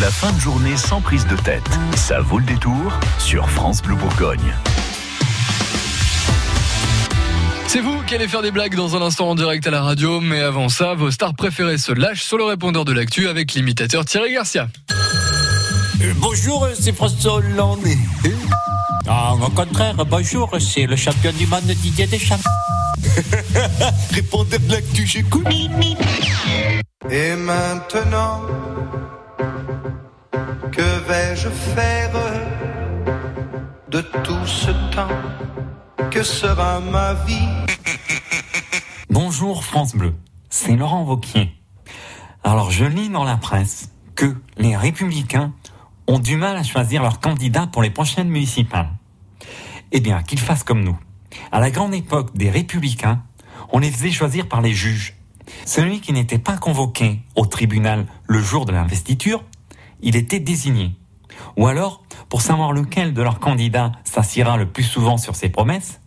La fin de journée sans prise de tête. Ça vaut le détour sur France Bleu Bourgogne. C'est vous qui allez faire des blagues dans un instant en direct à la radio, mais avant ça, vos stars préférées se lâchent sur le répondeur de l'actu avec l'imitateur Thierry Garcia. Euh, bonjour, c'est François Hollande. Ah, au contraire, bonjour, c'est le champion du monde Didier Deschamps. Répondeur de l'actu, j'écoute. Et maintenant, vais-je faire de tout ce temps Que sera ma vie? Bonjour France Bleu, c'est Laurent Vauquier. Alors je lis dans la presse que les républicains ont du mal à choisir leurs candidats pour les prochaines municipales. Eh bien, qu'ils fassent comme nous. À la grande époque des républicains, on les faisait choisir par les juges. Celui qui n'était pas convoqué au tribunal le jour de l'investiture, il était désigné. Ou alors, pour savoir lequel de leurs candidats s'assiera le plus souvent sur ses promesses,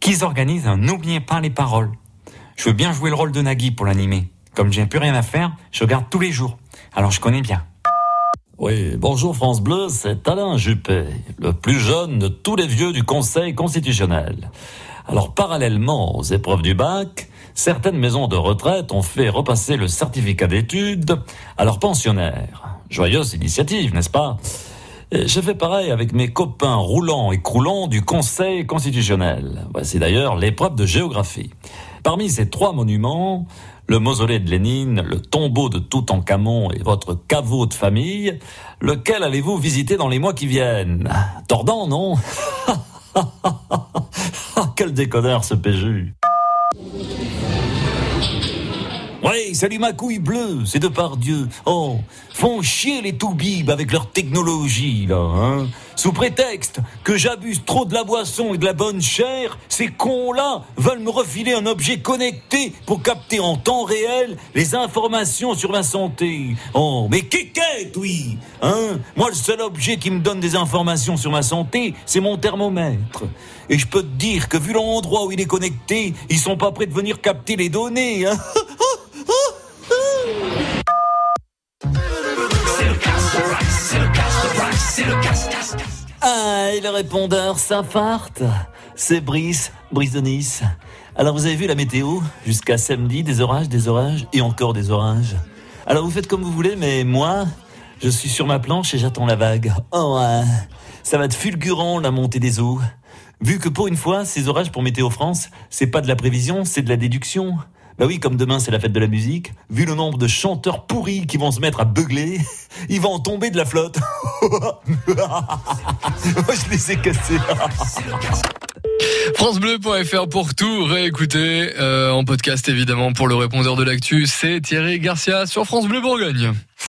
qu'ils organisent un N'oubliez pas les paroles. Je veux bien jouer le rôle de Nagui pour l'animer. Comme j'ai plus rien à faire, je regarde tous les jours. Alors je connais bien. Oui, bonjour France Bleu, c'est Alain Juppé, le plus jeune de tous les vieux du Conseil constitutionnel. Alors parallèlement aux épreuves du bac, certaines maisons de retraite ont fait repasser le certificat d'études à leurs pensionnaires. Joyeuse initiative, n'est-ce pas? J'ai fait pareil avec mes copains roulants et croulants du Conseil constitutionnel. Voici d'ailleurs l'épreuve de géographie. Parmi ces trois monuments, le mausolée de Lénine, le tombeau de Toutankhamon et votre caveau de famille, lequel allez-vous visiter dans les mois qui viennent? Tordant, non? Quel déconneur ce PJU Ouais, salut ma couille bleue, c'est de par Dieu. Oh, font chier les toubibs avec leur technologie, là, hein. Sous prétexte que j'abuse trop de la boisson et de la bonne chair, ces cons-là veulent me refiler un objet connecté pour capter en temps réel les informations sur ma santé. Oh, mais qu'est-ce oui, hein Moi, le seul objet qui me donne des informations sur ma santé, c'est mon thermomètre. Et je peux te dire que vu l'endroit où il est connecté, ils sont pas prêts de venir capter les données, hein Ah, et le répondeur. C'est Brice, Brice de Nice. Alors vous avez vu la météo Jusqu'à samedi, des orages, des orages et encore des orages. Alors vous faites comme vous voulez, mais moi, je suis sur ma planche et j'attends la vague. Oh ouais, ça va être fulgurant la montée des eaux. Vu que pour une fois, ces orages pour Météo France, c'est pas de la prévision, c'est de la déduction. Bah oui, comme demain c'est la fête de la musique, vu le nombre de chanteurs pourris qui vont se mettre à beugler, ils vont en tomber de la flotte. je les ai cassés. FranceBleu.fr pour tout réécouter euh, en podcast évidemment pour le répondeur de l'actu, c'est Thierry Garcia sur France Bleu Bourgogne.